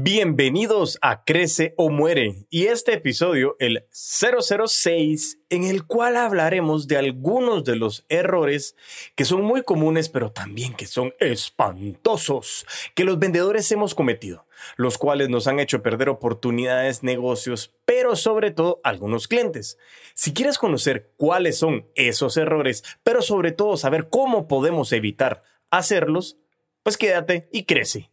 Bienvenidos a Crece o Muere y este episodio, el 006, en el cual hablaremos de algunos de los errores que son muy comunes pero también que son espantosos que los vendedores hemos cometido, los cuales nos han hecho perder oportunidades, negocios, pero sobre todo algunos clientes. Si quieres conocer cuáles son esos errores, pero sobre todo saber cómo podemos evitar hacerlos, pues quédate y crece.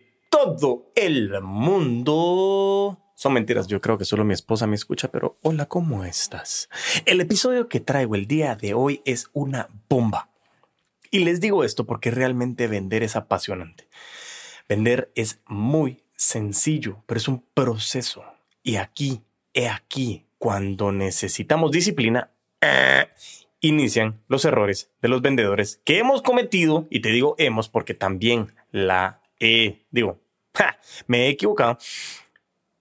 todo el mundo. Son mentiras, yo creo que solo mi esposa me escucha, pero hola, ¿cómo estás? El episodio que traigo el día de hoy es una bomba. Y les digo esto porque realmente vender es apasionante. Vender es muy sencillo, pero es un proceso. Y aquí, he aquí, cuando necesitamos disciplina, eh, inician los errores de los vendedores que hemos cometido, y te digo hemos porque también la he, digo, me he equivocado.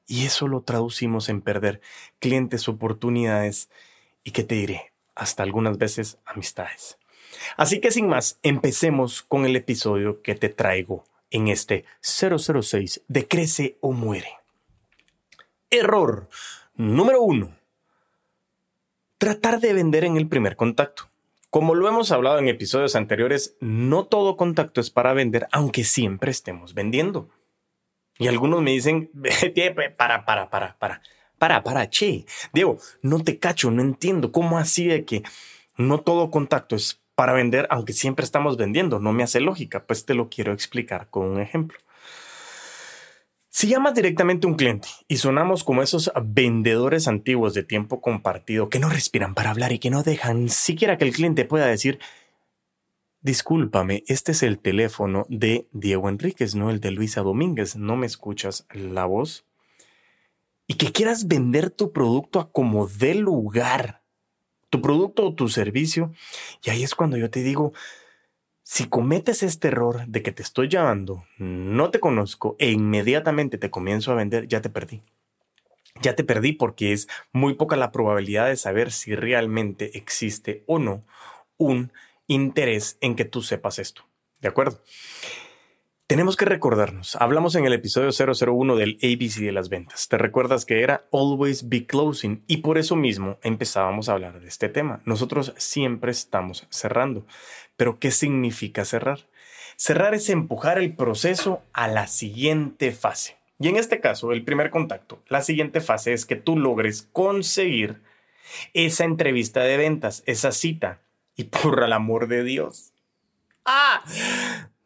Y eso lo traducimos en perder clientes, oportunidades y, ¿qué te diré? Hasta algunas veces amistades. Así que sin más, empecemos con el episodio que te traigo en este 006 de Crece o Muere. Error número uno. Tratar de vender en el primer contacto. Como lo hemos hablado en episodios anteriores, no todo contacto es para vender, aunque siempre estemos vendiendo. Y algunos me dicen, para, para, para, para, para, para, che. Diego, no te cacho, no entiendo cómo así de que no todo contacto es para vender, aunque siempre estamos vendiendo. No me hace lógica. Pues te lo quiero explicar con un ejemplo. Si llamas directamente a un cliente y sonamos como esos vendedores antiguos de tiempo compartido que no respiran para hablar y que no dejan siquiera que el cliente pueda decir, Discúlpame, este es el teléfono de Diego Enríquez, no el de Luisa Domínguez. ¿No me escuchas la voz? Y que quieras vender tu producto a como dé lugar, tu producto o tu servicio. Y ahí es cuando yo te digo, si cometes este error de que te estoy llamando, no te conozco e inmediatamente te comienzo a vender, ya te perdí. Ya te perdí porque es muy poca la probabilidad de saber si realmente existe o no un interés en que tú sepas esto. ¿De acuerdo? Tenemos que recordarnos, hablamos en el episodio 001 del ABC de las ventas. ¿Te recuerdas que era Always Be Closing? Y por eso mismo empezábamos a hablar de este tema. Nosotros siempre estamos cerrando. Pero ¿qué significa cerrar? Cerrar es empujar el proceso a la siguiente fase. Y en este caso, el primer contacto, la siguiente fase es que tú logres conseguir esa entrevista de ventas, esa cita, y por el amor de Dios. ¡Ah!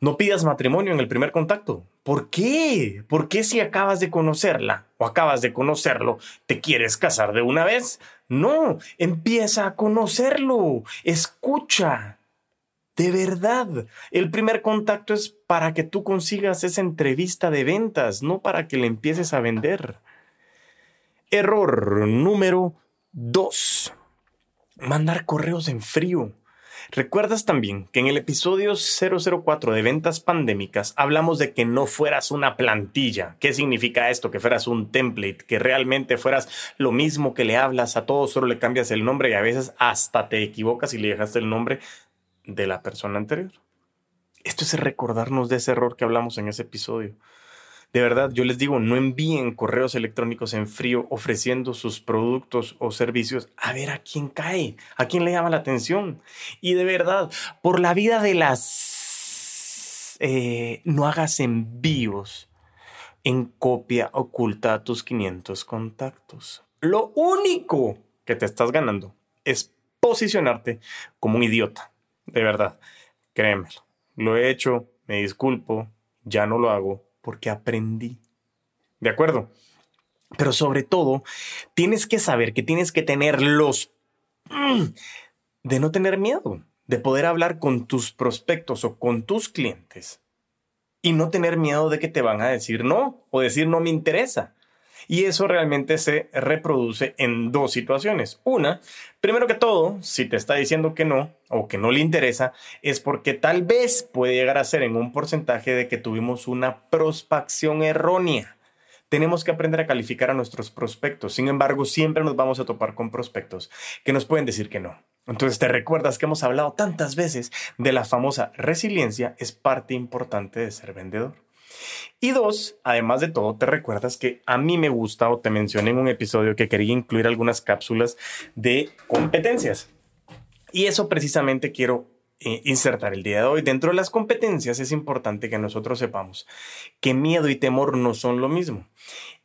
No pidas matrimonio en el primer contacto. ¿Por qué? ¿Por qué si acabas de conocerla o acabas de conocerlo, te quieres casar de una vez? No, empieza a conocerlo. Escucha. De verdad, el primer contacto es para que tú consigas esa entrevista de ventas, no para que le empieces a vender. Error número dos. Mandar correos en frío. ¿Recuerdas también que en el episodio 004 de ventas pandémicas hablamos de que no fueras una plantilla? ¿Qué significa esto? Que fueras un template, que realmente fueras lo mismo que le hablas a todos, solo le cambias el nombre y a veces hasta te equivocas y le dejaste el nombre de la persona anterior. Esto es recordarnos de ese error que hablamos en ese episodio. De verdad, yo les digo, no envíen correos electrónicos en frío ofreciendo sus productos o servicios a ver a quién cae, a quién le llama la atención. Y de verdad, por la vida de las... Eh, no hagas envíos en copia oculta a tus 500 contactos. Lo único que te estás ganando es posicionarte como un idiota. De verdad, créemelo. Lo he hecho, me disculpo, ya no lo hago porque aprendí. ¿De acuerdo? Pero sobre todo, tienes que saber que tienes que tener los... Mm, de no tener miedo, de poder hablar con tus prospectos o con tus clientes y no tener miedo de que te van a decir no o decir no me interesa. Y eso realmente se reproduce en dos situaciones. Una, primero que todo, si te está diciendo que no o que no le interesa, es porque tal vez puede llegar a ser en un porcentaje de que tuvimos una prospección errónea. Tenemos que aprender a calificar a nuestros prospectos. Sin embargo, siempre nos vamos a topar con prospectos que nos pueden decir que no. Entonces, te recuerdas que hemos hablado tantas veces de la famosa resiliencia, es parte importante de ser vendedor. Y dos, además de todo, te recuerdas que a mí me gusta o te mencioné en un episodio que quería incluir algunas cápsulas de competencias. Y eso precisamente quiero eh, insertar el día de hoy. Dentro de las competencias es importante que nosotros sepamos que miedo y temor no son lo mismo.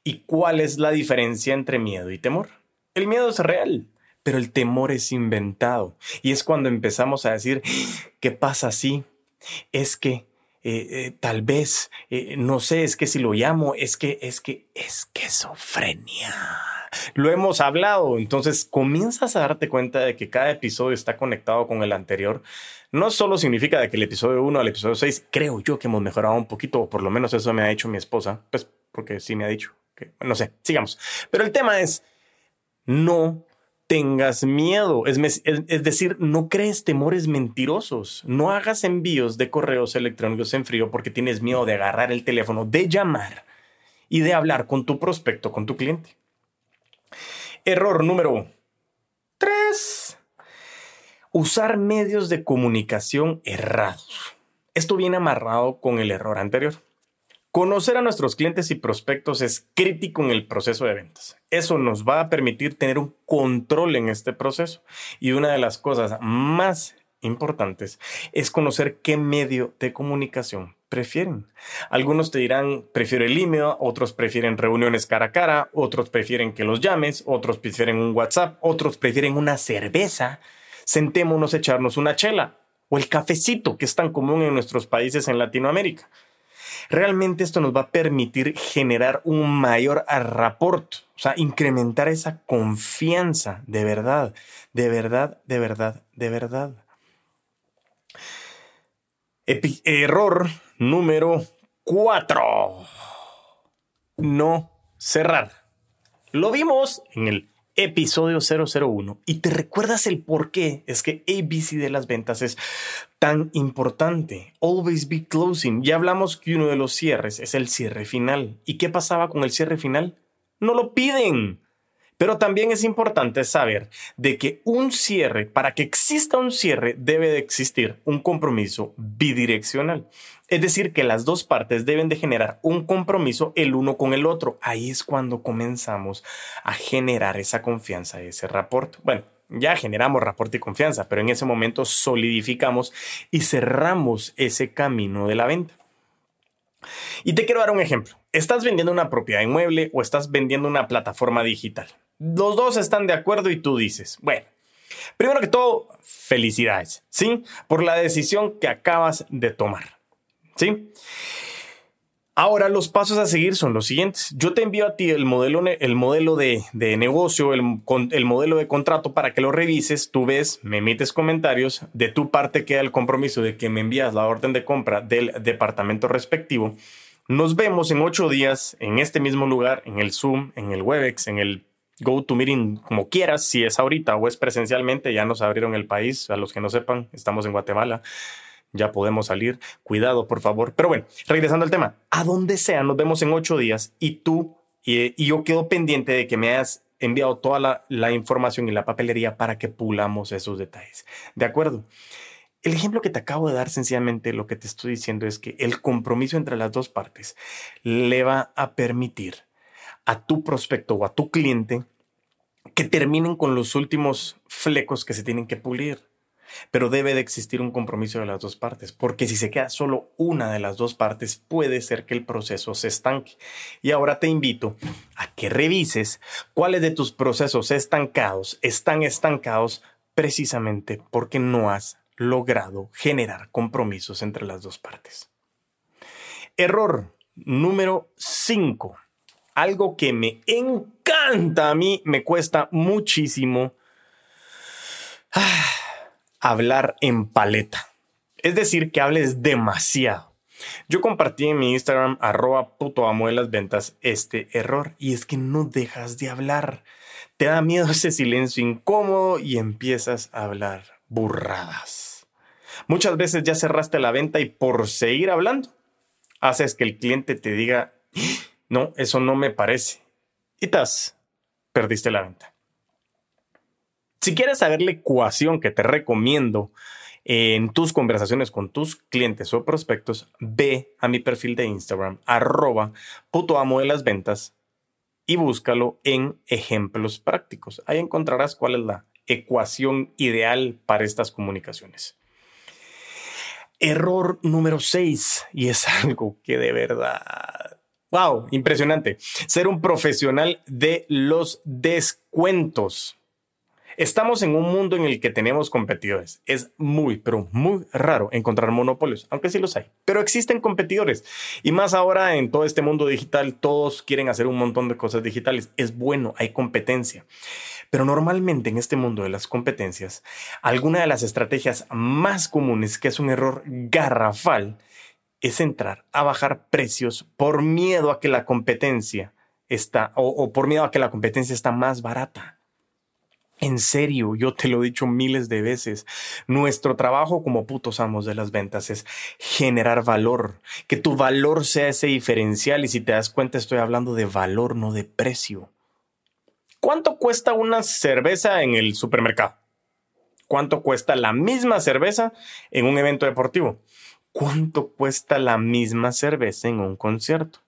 ¿Y cuál es la diferencia entre miedo y temor? El miedo es real, pero el temor es inventado. Y es cuando empezamos a decir, ¿qué pasa si? Es que eh, eh, tal vez, eh, no sé, es que si lo llamo, es que, es que, esquizofrenia. Lo hemos hablado, entonces comienzas a darte cuenta de que cada episodio está conectado con el anterior. No solo significa de que el episodio 1 al episodio 6, creo yo que hemos mejorado un poquito, o por lo menos eso me ha dicho mi esposa, pues porque sí me ha dicho, que, no sé, sigamos. Pero el tema es, no tengas miedo. Es, decir, no crees temores mentirosos. No hagas envíos de correos electrónicos en frío porque tienes miedo de agarrar el teléfono, de llamar y de hablar con tu prospecto, con tu cliente. Error número 3. Usar medios de comunicación errados. Esto viene amarrado con el error anterior. Conocer a nuestros clientes y prospectos es crítico en el proceso de ventas. Eso nos va a permitir tener un control en este proceso. Y una de las cosas más importantes es conocer qué medio de comunicación prefieren. Algunos te dirán, prefiero el email, otros prefieren reuniones cara a cara, otros prefieren que los llames, otros prefieren un WhatsApp, otros prefieren una cerveza. Sentémonos a echarnos una chela o el cafecito que es tan común en nuestros países en Latinoamérica. Realmente esto nos va a permitir generar un mayor rapport, o sea, incrementar esa confianza de verdad, de verdad, de verdad, de verdad. error número cuatro. No cerrar. Lo vimos en el episodio 001 y te recuerdas el por qué es que ABC de las ventas es tan importante. Always be closing. Ya hablamos que uno de los cierres es el cierre final. ¿Y qué pasaba con el cierre final? No lo piden. Pero también es importante saber de que un cierre, para que exista un cierre, debe de existir un compromiso bidireccional. Es decir, que las dos partes deben de generar un compromiso el uno con el otro. Ahí es cuando comenzamos a generar esa confianza, ese rapport. Bueno, ya generamos rapport y confianza, pero en ese momento solidificamos y cerramos ese camino de la venta. Y te quiero dar un ejemplo. Estás vendiendo una propiedad inmueble o estás vendiendo una plataforma digital. Los dos están de acuerdo y tú dices, bueno, primero que todo, felicidades, ¿sí? Por la decisión que acabas de tomar, ¿sí? Ahora los pasos a seguir son los siguientes. Yo te envío a ti el modelo, el modelo de, negocio, el, el, modelo de contrato para que lo revises. Tú ves, me emites comentarios. De tu parte queda el compromiso de que me envías la orden de compra del departamento respectivo. Nos vemos en ocho días en este mismo lugar, en el Zoom, en el Webex, en el Go to Meeting como quieras, si es ahorita o es presencialmente, ya nos abrieron el país, a los que no sepan, estamos en Guatemala, ya podemos salir, cuidado por favor. Pero bueno, regresando al tema, a donde sea, nos vemos en ocho días y tú y, yo quedo pendiente de que me hayas enviado toda la, la información y la papelería para que pulamos esos detalles. ¿De acuerdo? El ejemplo que te acabo de dar, sencillamente lo que te estoy diciendo es que el compromiso entre las dos partes le va a permitir a tu prospecto o a tu cliente que terminen con los últimos flecos que se tienen que pulir. Pero debe de existir un compromiso de las dos partes, porque si se queda solo una de las dos partes, puede ser que el proceso se estanque. Y ahora te invito a que revises cuáles de tus procesos estancados están estancados precisamente porque no has logrado generar compromisos entre las dos partes. Error número 5 algo que me encanta a mí, me cuesta muchísimo ah, hablar en paleta. Es decir, que hables demasiado. Yo compartí en mi Instagram arroba puto amo de las ventas este error y es que no dejas de hablar. Te da miedo ese silencio incómodo y empiezas a hablar burradas. Muchas veces ya cerraste la venta y por seguir hablando, haces que el cliente te diga, no, eso no me parece. Y tas, perdiste la venta. Si quieres saber la ecuación que te recomiendo en tus conversaciones con tus clientes o prospectos, ve a mi perfil de Instagram, arroba puto amo de las ventas y búscalo en ejemplos prácticos. Ahí encontrarás cuál es la ecuación ideal para estas comunicaciones. Error número 6, y es algo que de verdad, wow, impresionante, ser un profesional de los descuentos. Estamos en un mundo en el que tenemos competidores. Es muy, pero muy raro encontrar monopolios, aunque sí los hay. Pero existen competidores. Y más ahora en todo este mundo digital, todos quieren hacer un montón de cosas digitales. Es bueno, hay competencia. Pero normalmente en este mundo de las competencias, alguna de las estrategias más comunes, que es un error garrafal, es entrar a bajar precios por miedo a que la competencia está, o, por miedo a que la competencia está más barata. En serio, yo te lo he dicho miles de veces, nuestro trabajo como putos amos de las ventas es generar valor, que tu valor sea ese diferencial y si te das cuenta estoy hablando de valor, no de precio. ¿Cuánto cuesta una cerveza en el supermercado? ¿Cuánto cuesta la misma cerveza en un evento deportivo? ¿Cuánto cuesta la misma cerveza en un concierto?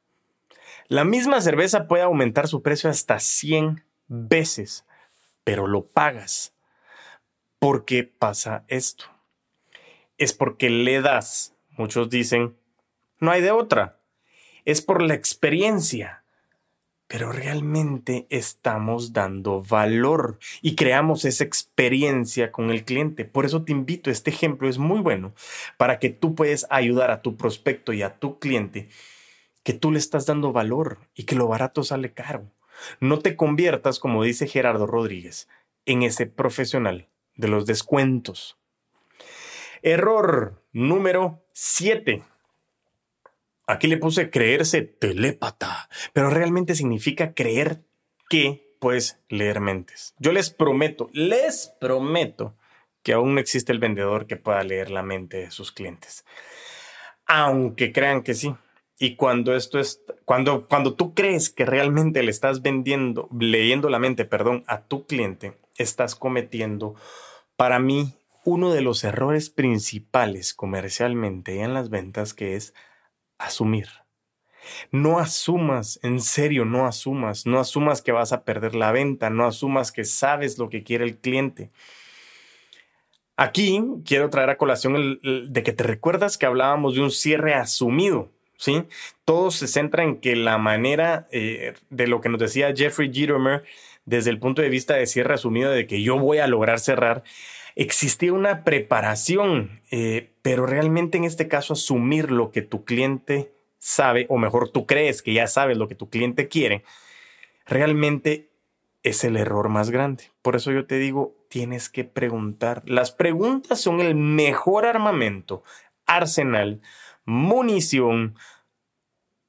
La misma cerveza puede aumentar su precio hasta 100 veces pero lo pagas. ¿Por qué pasa esto? Es porque le das, muchos dicen, no hay de otra. Es por la experiencia. Pero realmente estamos dando valor y creamos esa experiencia con el cliente. Por eso te invito, este ejemplo es muy bueno para que tú puedas ayudar a tu prospecto y a tu cliente que tú le estás dando valor y que lo barato sale caro. No te conviertas, como dice Gerardo Rodríguez, en ese profesional de los descuentos. Error número 7. Aquí le puse creerse telépata, pero realmente significa creer que puedes leer mentes. Yo les prometo, les prometo que aún no existe el vendedor que pueda leer la mente de sus clientes. Aunque crean que sí. Y cuando esto es, cuando, cuando tú crees que realmente le estás vendiendo, leyendo la mente, perdón, a tu cliente, estás cometiendo, para mí, uno de los errores principales comercialmente en las ventas, que es asumir. No asumas, en serio, no asumas, no asumas que vas a perder la venta, no asumas que sabes lo que quiere el cliente. Aquí quiero traer a colación el, de que te recuerdas que hablábamos de un cierre asumido. ¿Sí? Todo se centra en que la manera eh, de lo que nos decía Jeffrey Gitomer desde el punto de vista de cierre asumido de que yo voy a lograr cerrar, existía una preparación, eh, pero realmente en este caso asumir lo que tu cliente sabe, o mejor tú crees que ya sabes lo que tu cliente quiere, realmente es el error más grande. Por eso yo te digo, tienes que preguntar. Las preguntas son el mejor armamento, arsenal munición,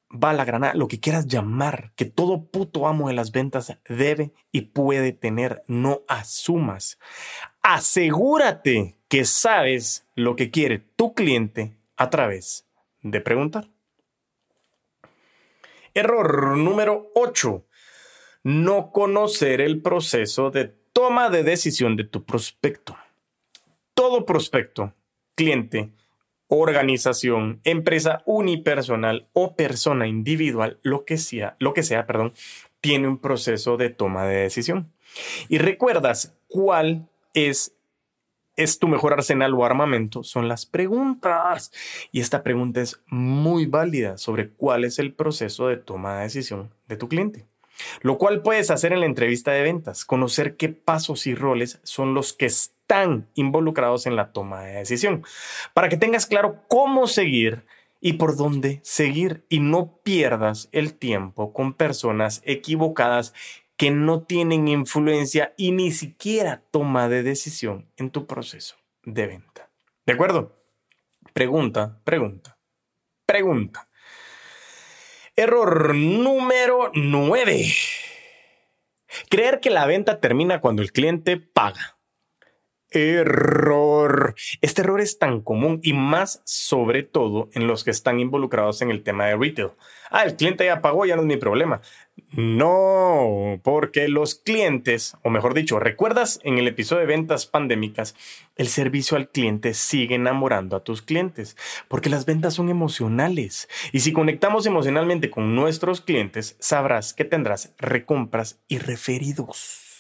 bala, granada, lo que quieras llamar, que todo puto amo de las ventas debe y puede tener. No asumas. Asegúrate que sabes lo que quiere tu cliente a través de preguntar. Error número 8. No conocer el proceso de toma de decisión de tu prospecto. Todo prospecto, cliente, organización, empresa unipersonal o persona individual, lo que sea, lo que sea, perdón, tiene un proceso de toma de decisión. Y recuerdas cuál es es tu mejor arsenal o armamento, son las preguntas. Y esta pregunta es muy válida sobre cuál es el proceso de toma de decisión de tu cliente. Lo cual puedes hacer en la entrevista de ventas, conocer qué pasos y roles son los que están involucrados en la toma de decisión, para que tengas claro cómo seguir y por dónde seguir y no pierdas el tiempo con personas equivocadas que no tienen influencia y ni siquiera toma de decisión en tu proceso de venta. ¿De acuerdo? Pregunta, pregunta, pregunta. Error número 9. Creer que la venta termina cuando el cliente paga. Error. Este error es tan común y más sobre todo en los que están involucrados en el tema de retail. Ah, el cliente ya pagó, ya no es mi problema. No, porque los clientes, o mejor dicho, ¿recuerdas en el episodio de ventas pandémicas? El servicio al cliente sigue enamorando a tus clientes, porque las ventas son emocionales. Y si conectamos emocionalmente con nuestros clientes, sabrás que tendrás recompras y referidos.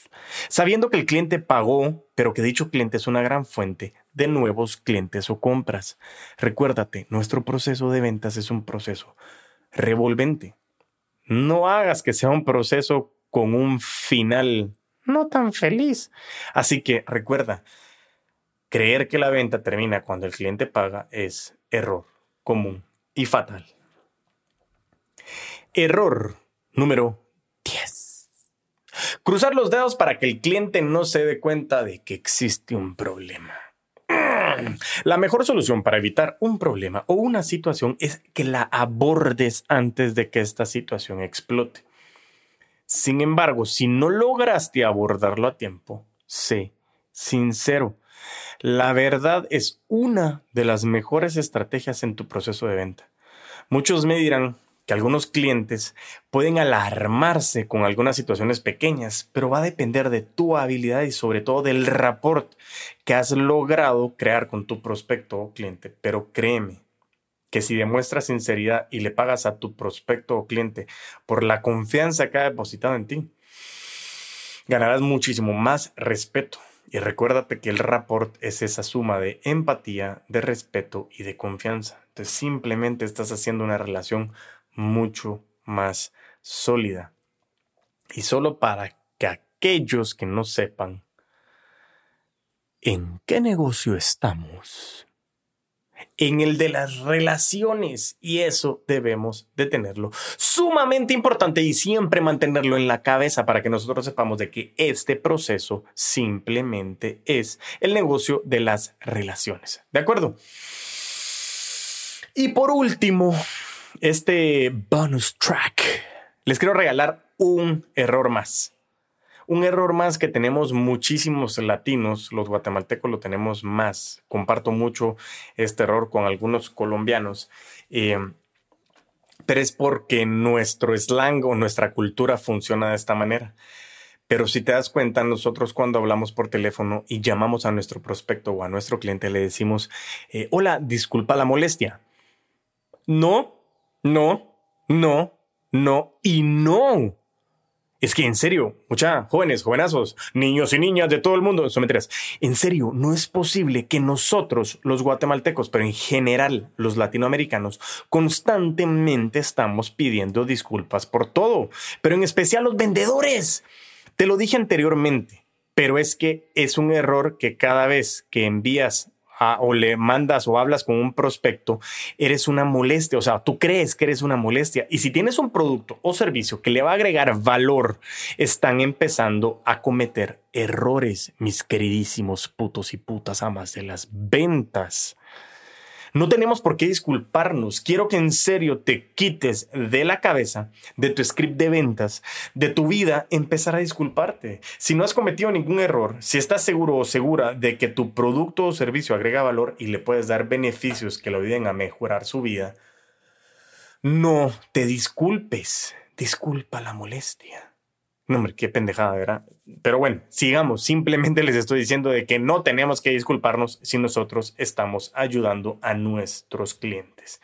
Sabiendo que el cliente pagó, pero que dicho cliente es una gran fuente de nuevos clientes o compras. Recuérdate, nuestro proceso de ventas es un proceso revolvente. No hagas que sea un proceso con un final no tan feliz. Así que recuerda, creer que la venta termina cuando el cliente paga es error común y fatal. Error número 10. Cruzar los dedos para que el cliente no se dé cuenta de que existe un problema. La mejor solución para evitar un problema o una situación es que la abordes antes de que esta situación explote. Sin embargo, si no lograste abordarlo a tiempo, sé sincero. La verdad es una de las mejores estrategias en tu proceso de venta. Muchos me dirán, que algunos clientes pueden alarmarse con algunas situaciones pequeñas, pero va a depender de tu habilidad y sobre todo del rapport que has logrado crear con tu prospecto o cliente. Pero créeme que si demuestras sinceridad y le pagas a tu prospecto o cliente por la confianza que ha depositado en ti, ganarás muchísimo más respeto. Y recuérdate que el rapport es esa suma de empatía, de respeto y de confianza. Entonces simplemente estás haciendo una relación mucho más sólida. Y solo para que aquellos que no sepan en qué negocio estamos, en el de las relaciones y eso debemos de tenerlo sumamente importante y siempre mantenerlo en la cabeza para que nosotros sepamos de que este proceso simplemente es el negocio de las relaciones. ¿De acuerdo? Y por último, este bonus track, les quiero regalar un error más. Un error más que tenemos muchísimos latinos, los guatemaltecos lo tenemos más. Comparto mucho este error con algunos colombianos. Eh, pero es porque nuestro slang o nuestra cultura funciona de esta manera. Pero si te das cuenta, nosotros cuando hablamos por teléfono y llamamos a nuestro prospecto o a nuestro cliente, le decimos, eh, hola, disculpa la molestia. No, no, no, no y no. Es que en serio, mucha jóvenes, jovenazos, niños y niñas de todo el mundo, son mentiras. En serio, no es posible que nosotros, los guatemaltecos, pero en general los latinoamericanos, constantemente estamos pidiendo disculpas por todo, pero en especial los vendedores. Te lo dije anteriormente, pero es que es un error que cada vez que envías o le mandas o hablas con un prospecto, eres una molestia, o sea, tú crees que eres una molestia. Y si tienes un producto o servicio que le va a agregar valor, están empezando a cometer errores, mis queridísimos putos y putas amas de las ventas. No tenemos por qué disculparnos. Quiero que en serio te quites de la cabeza, de tu script de ventas, de tu vida, empezar a disculparte. Si no has cometido ningún error, si estás seguro o segura de que tu producto o servicio agrega valor y le puedes dar beneficios que lo ayuden a mejorar su vida, no te disculpes. Disculpa la molestia. No, hombre, qué pendejada, ¿verdad? Pero bueno, sigamos. Simplemente les estoy diciendo de que no tenemos que disculparnos si nosotros estamos ayudando a nuestros clientes.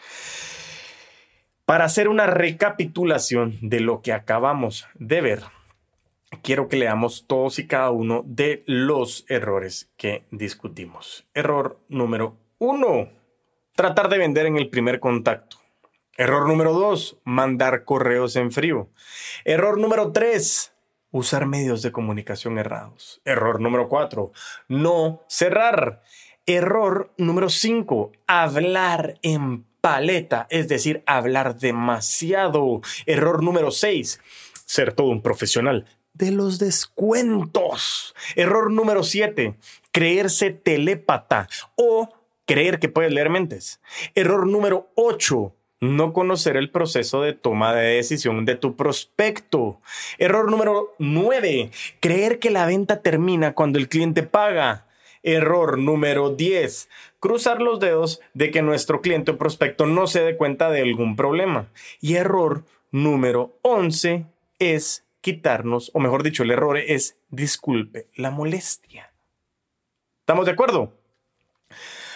Para hacer una recapitulación de lo que acabamos de ver, quiero que leamos todos y cada uno de los errores que discutimos. Error número uno, tratar de vender en el primer contacto. Error número dos, mandar correos en frío. Error número tres, usar medios de comunicación errados. Error número cuatro, no cerrar. Error número cinco, hablar en paleta, es decir, hablar demasiado. Error número seis, ser todo un profesional de los descuentos. Error número siete, creerse telépata o creer que puedes leer mentes. Error número ocho, no conocer el proceso de toma de decisión de tu prospecto. Error número 9. Creer que la venta termina cuando el cliente paga. Error número 10. Cruzar los dedos de que nuestro cliente o prospecto no se dé cuenta de algún problema. Y error número 11 es quitarnos, o mejor dicho, el error es disculpe la molestia. ¿Estamos de acuerdo?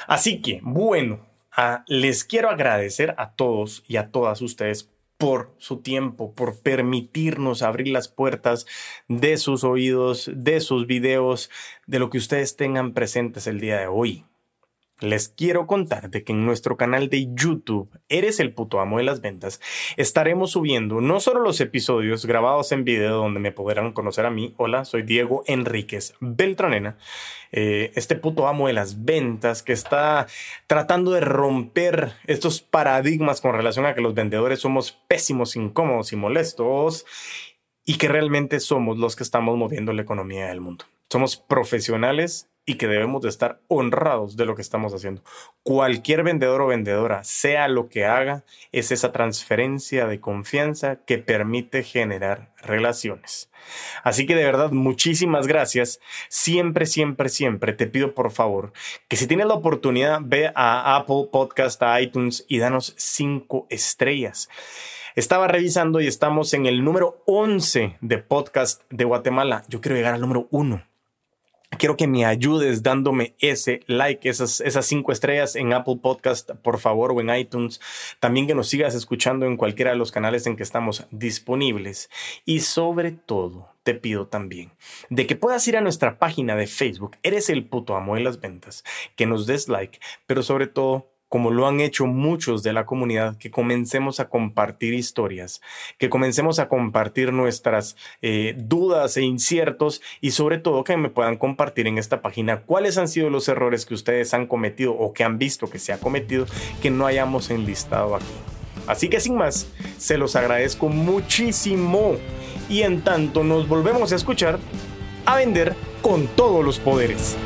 Así que, bueno, ah, les quiero agradecer a todos y a todas ustedes por su tiempo, por permitirnos abrir las puertas de sus oídos, de sus videos, de lo que ustedes tengan presentes el día de hoy. Les quiero contar de que en nuestro canal de YouTube, Eres el puto amo de las ventas, estaremos subiendo no solo los episodios grabados en video donde me podrán conocer a mí. Hola, soy Diego Enríquez Beltranena, eh, este puto amo de las ventas que está tratando de romper estos paradigmas con relación a que los vendedores somos pésimos, incómodos y molestos y que realmente somos los que estamos moviendo la economía del mundo. Somos profesionales y que debemos de estar honrados de lo que estamos haciendo. Cualquier vendedor o vendedora, sea lo que haga, es esa transferencia de confianza que permite generar relaciones. Así que de verdad, muchísimas gracias. Siempre, siempre, siempre te pido por favor que si tienes la oportunidad, ve a Apple Podcast, a iTunes y danos cinco estrellas. Estaba revisando y estamos en el número 11 de podcast de Guatemala. Yo quiero llegar al número 1 quiero que me ayudes dándome ese like, esas, esas cinco estrellas en Apple Podcast, por favor, o en iTunes. También que nos sigas escuchando en cualquiera de los canales en que estamos disponibles. Y sobre todo, te pido también de que puedas ir a nuestra página de Facebook, Eres el puto amo de las ventas, que nos des like, pero sobre todo como lo han hecho muchos de la comunidad, que comencemos a compartir historias, que comencemos a compartir nuestras eh, dudas e inciertos y sobre todo que me puedan compartir en esta página cuáles han sido los errores que ustedes han cometido o que han visto que se ha cometido que no hayamos enlistado aquí. Así que sin más, se los agradezco muchísimo y en tanto nos volvemos a escuchar, a vender con todos los poderes.